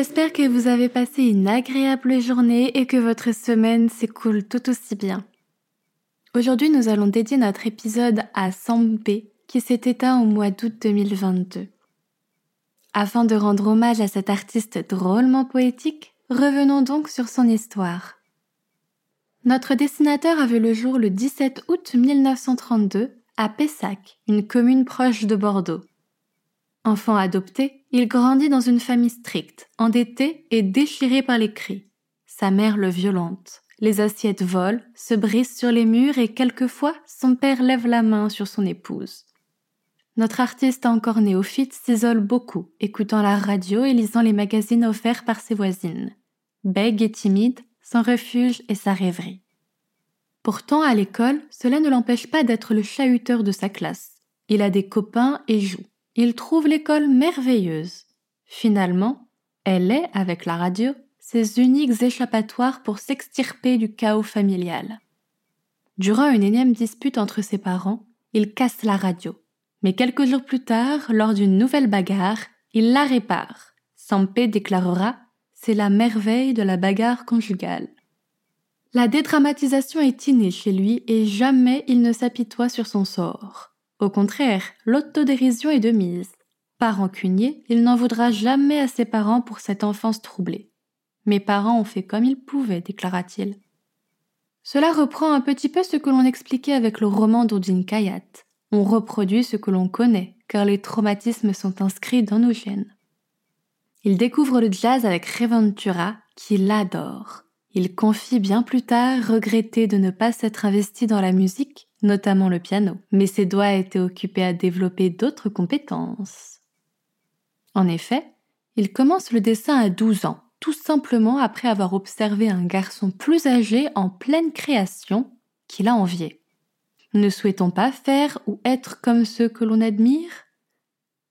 J'espère que vous avez passé une agréable journée et que votre semaine s'écoule tout aussi bien. Aujourd'hui, nous allons dédier notre épisode à Sampé qui s'est éteint au mois d'août 2022. Afin de rendre hommage à cet artiste drôlement poétique, revenons donc sur son histoire. Notre dessinateur a vu le jour le 17 août 1932 à Pessac, une commune proche de Bordeaux. Enfant adopté, il grandit dans une famille stricte, endettée et déchirée par les cris. Sa mère le violente. Les assiettes volent, se brisent sur les murs et quelquefois son père lève la main sur son épouse. Notre artiste encore néophyte s'isole beaucoup, écoutant la radio et lisant les magazines offerts par ses voisines. Bègue et timide, son refuge et sa rêverie. Pourtant, à l'école, cela ne l'empêche pas d'être le chahuteur de sa classe. Il a des copains et joue. Il trouve l'école merveilleuse. Finalement, elle est, avec la radio, ses uniques échappatoires pour s'extirper du chaos familial. Durant une énième dispute entre ses parents, il casse la radio. Mais quelques jours plus tard, lors d'une nouvelle bagarre, il la répare. Sampé déclarera C'est la merveille de la bagarre conjugale. La dédramatisation est innée chez lui et jamais il ne s'apitoie sur son sort. Au contraire, l'autodérision est de mise. Pas rancunier, il n'en voudra jamais à ses parents pour cette enfance troublée. Mes parents ont fait comme ils pouvaient, déclara-t-il. Cela reprend un petit peu ce que l'on expliquait avec le roman d'Odin Kayat. On reproduit ce que l'on connaît, car les traumatismes sont inscrits dans nos gènes. Il découvre le jazz avec Reventura, qui l'adore. Il confie bien plus tard regretter de ne pas s'être investi dans la musique notamment le piano, mais ses doigts étaient occupés à développer d'autres compétences. En effet, il commence le dessin à 12 ans, tout simplement après avoir observé un garçon plus âgé en pleine création qu'il a envié. Ne souhaitons pas faire ou être comme ceux que l'on admire?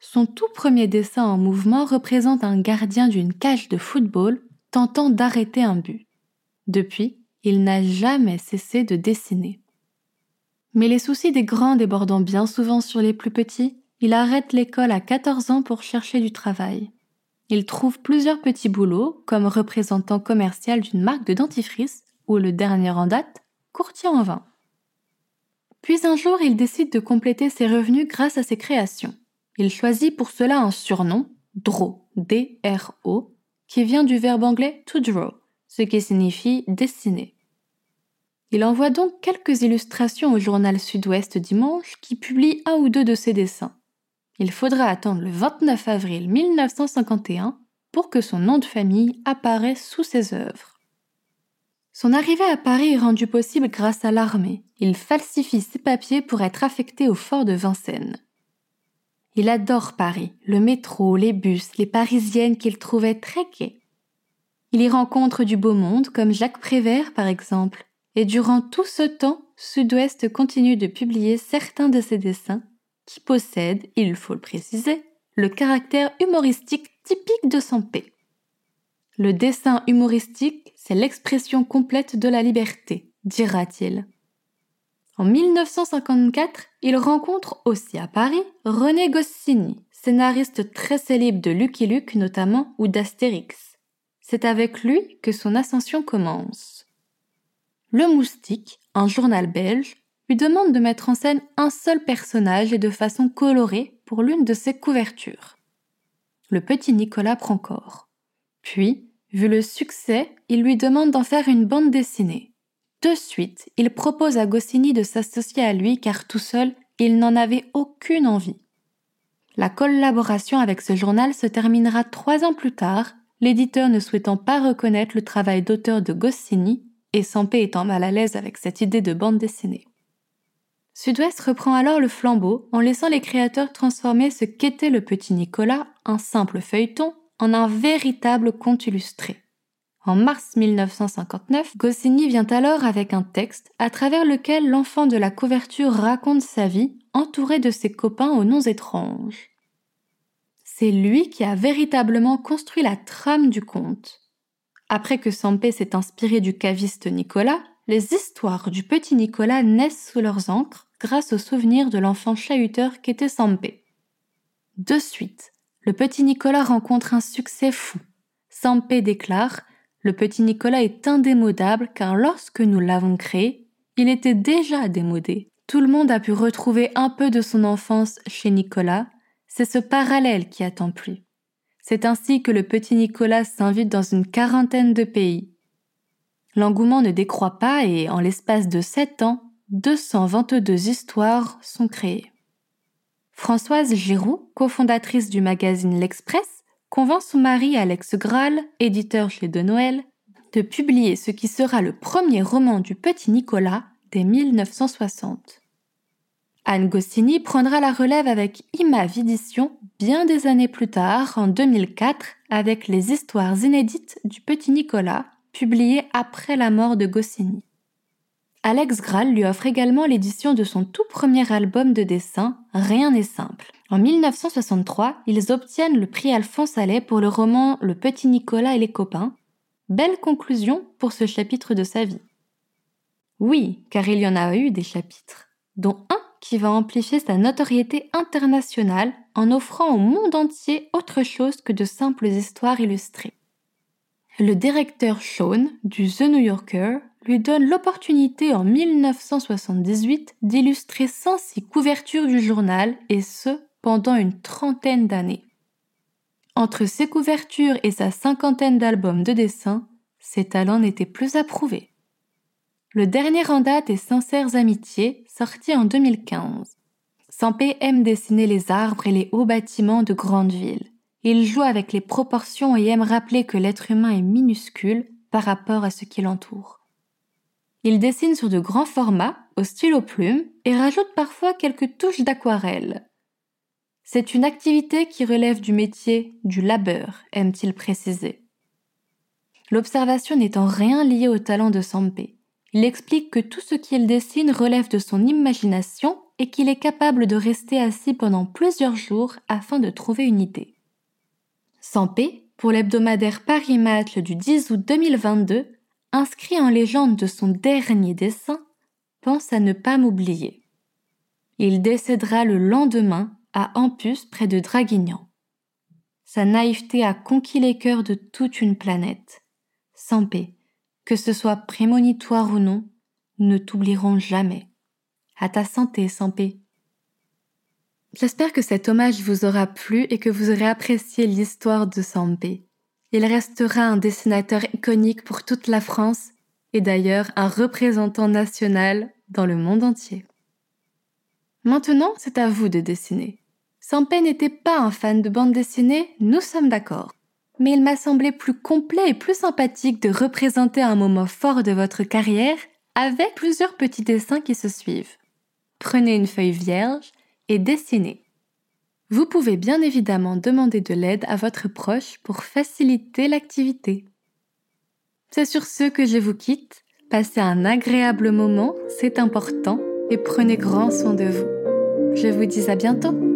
Son tout premier dessin en mouvement représente un gardien d'une cage de football tentant d'arrêter un but. Depuis, il n'a jamais cessé de dessiner. Mais les soucis des grands débordant bien souvent sur les plus petits, il arrête l'école à 14 ans pour chercher du travail. Il trouve plusieurs petits boulots, comme représentant commercial d'une marque de dentifrice, ou le dernier en date, courtier en vin. Puis un jour, il décide de compléter ses revenus grâce à ses créations. Il choisit pour cela un surnom, Draw, D-R-O, qui vient du verbe anglais to draw, ce qui signifie dessiner. Il envoie donc quelques illustrations au journal Sud-Ouest dimanche qui publie un ou deux de ses dessins. Il faudra attendre le 29 avril 1951 pour que son nom de famille apparaisse sous ses œuvres. Son arrivée à Paris est rendue possible grâce à l'armée. Il falsifie ses papiers pour être affecté au fort de Vincennes. Il adore Paris, le métro, les bus, les parisiennes qu'il trouvait très gaies. Il y rencontre du beau monde comme Jacques Prévert par exemple, et durant tout ce temps, Sud-Ouest continue de publier certains de ses dessins qui possèdent, il faut le préciser, le caractère humoristique typique de son P. Le dessin humoristique, c'est l'expression complète de la liberté, dira-t-il. En 1954, il rencontre aussi à Paris René Goscinny, scénariste très célèbre de Lucky Luke notamment ou d'Astérix. C'est avec lui que son ascension commence. Le Moustique, un journal belge, lui demande de mettre en scène un seul personnage et de façon colorée pour l'une de ses couvertures. Le petit Nicolas prend corps. Puis, vu le succès, il lui demande d'en faire une bande dessinée. De suite, il propose à Goscinny de s'associer à lui car tout seul, il n'en avait aucune envie. La collaboration avec ce journal se terminera trois ans plus tard, l'éditeur ne souhaitant pas reconnaître le travail d'auteur de Goscinny et Sampé étant mal à l'aise avec cette idée de bande dessinée. Sud-Ouest reprend alors le flambeau en laissant les créateurs transformer ce qu'était le petit Nicolas, un simple feuilleton, en un véritable conte illustré. En mars 1959, Goscinny vient alors avec un texte à travers lequel l'enfant de la couverture raconte sa vie entouré de ses copains aux noms étranges. C'est lui qui a véritablement construit la trame du conte. Après que Sampé s'est inspiré du caviste Nicolas, les histoires du petit Nicolas naissent sous leurs encres grâce au souvenir de l'enfant chahuteur qu'était Sampé. De suite, le petit Nicolas rencontre un succès fou. Sampé déclare Le petit Nicolas est indémodable car lorsque nous l'avons créé, il était déjà démodé. Tout le monde a pu retrouver un peu de son enfance chez Nicolas, c'est ce parallèle qui a tant plu. C'est ainsi que le petit Nicolas s'invite dans une quarantaine de pays. L'engouement ne décroît pas et, en l'espace de sept ans, 222 histoires sont créées. Françoise Giroux, cofondatrice du magazine L'Express, convainc son mari Alex Graal, éditeur chez De Noël, de publier ce qui sera le premier roman du petit Nicolas dès 1960. Anne Goscinny prendra la relève avec Imav Édition bien des années plus tard, en 2004, avec les histoires inédites du petit Nicolas, publiées après la mort de Goscinny. Alex Graal lui offre également l'édition de son tout premier album de dessin, Rien n'est simple. En 1963, ils obtiennent le prix Alphonse Allais pour le roman Le petit Nicolas et les copains. Belle conclusion pour ce chapitre de sa vie. Oui, car il y en a eu des chapitres, dont un qui va amplifier sa notoriété internationale en offrant au monde entier autre chose que de simples histoires illustrées. Le directeur Sean du The New Yorker lui donne l'opportunité en 1978 d'illustrer 106 couvertures du journal et ce pendant une trentaine d'années. Entre ses couvertures et sa cinquantaine d'albums de dessin, ses talents n'étaient plus approuvés. Le dernier en date est Sincères Amitiés, sorti en 2015. Sampé aime dessiner les arbres et les hauts bâtiments de grandes villes. Il joue avec les proportions et aime rappeler que l'être humain est minuscule par rapport à ce qui l'entoure. Il dessine sur de grands formats, au stylo plume, et rajoute parfois quelques touches d'aquarelle. C'est une activité qui relève du métier du labeur, aime-t-il préciser. L'observation n'étant rien liée au talent de Sampé. Il explique que tout ce qu'il dessine relève de son imagination et qu'il est capable de rester assis pendant plusieurs jours afin de trouver une idée. Sampé, pour l'hebdomadaire Paris Match du 10 août 2022, inscrit en légende de son dernier dessin, pense à ne pas m'oublier. Il décédera le lendemain à Ampus près de Draguignan. Sa naïveté a conquis les cœurs de toute une planète. Sampé, que ce soit prémonitoire ou non, nous ne t'oublierons jamais. À ta santé, Sampé. J'espère que cet hommage vous aura plu et que vous aurez apprécié l'histoire de Sampé. Il restera un dessinateur iconique pour toute la France et d'ailleurs un représentant national dans le monde entier. Maintenant, c'est à vous de dessiner. Sampé n'était pas un fan de bande dessinée, nous sommes d'accord mais il m'a semblé plus complet et plus sympathique de représenter un moment fort de votre carrière avec plusieurs petits dessins qui se suivent. Prenez une feuille vierge et dessinez. Vous pouvez bien évidemment demander de l'aide à votre proche pour faciliter l'activité. C'est sur ce que je vous quitte. Passez un agréable moment, c'est important, et prenez grand soin de vous. Je vous dis à bientôt.